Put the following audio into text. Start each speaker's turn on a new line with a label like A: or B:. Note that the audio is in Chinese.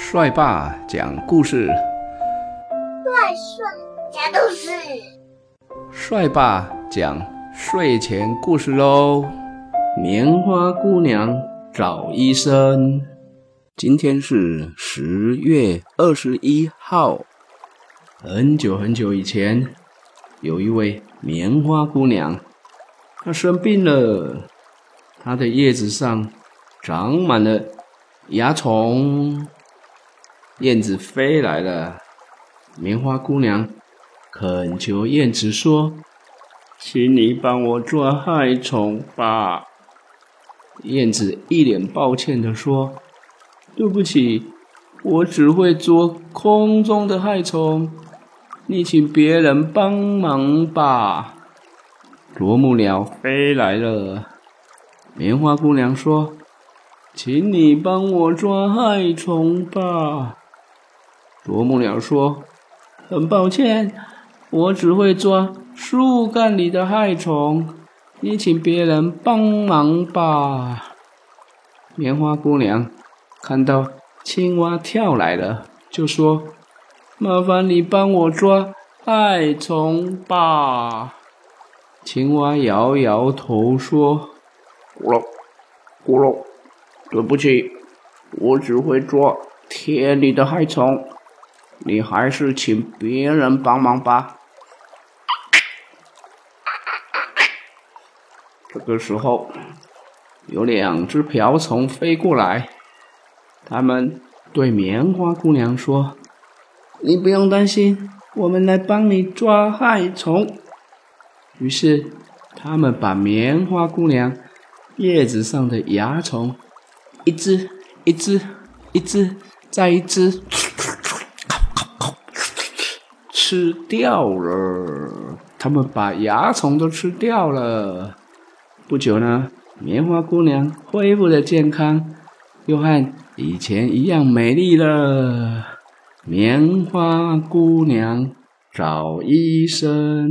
A: 帅爸讲故事，
B: 帅帅讲故事，
A: 帅爸讲睡前故事喽。棉花姑娘找医生。今天是十月二十一号。很久很久以前，有一位棉花姑娘，她生病了，她的叶子上长满了蚜虫。燕子飞来了，棉花姑娘恳求燕子说：“请你帮我抓害虫吧。”燕子一脸抱歉地说：“对不起，我只会捉空中的害虫，你请别人帮忙吧。”啄木鸟飞来了，棉花姑娘说：“请你帮我抓害虫吧。”啄木鸟说：“很抱歉，我只会抓树干里的害虫，你请别人帮忙吧。”棉花姑娘看到青蛙跳来了，就说：“麻烦你帮我抓害虫吧。”青蛙摇摇头说：“
C: 咕噜，咕噜，对不起，我只会抓田里的害虫。”你还是请别人帮忙吧。这个时候，有两只瓢虫飞过来，他们对棉花姑娘说：“你不用担心，我们来帮你抓害虫。”于是，他们把棉花姑娘叶子上的蚜虫一只一只一只再一只。吃掉了，他们把蚜虫都吃掉了。不久呢，棉花姑娘恢复了健康，又和以前一样美丽了。棉花姑娘找医生。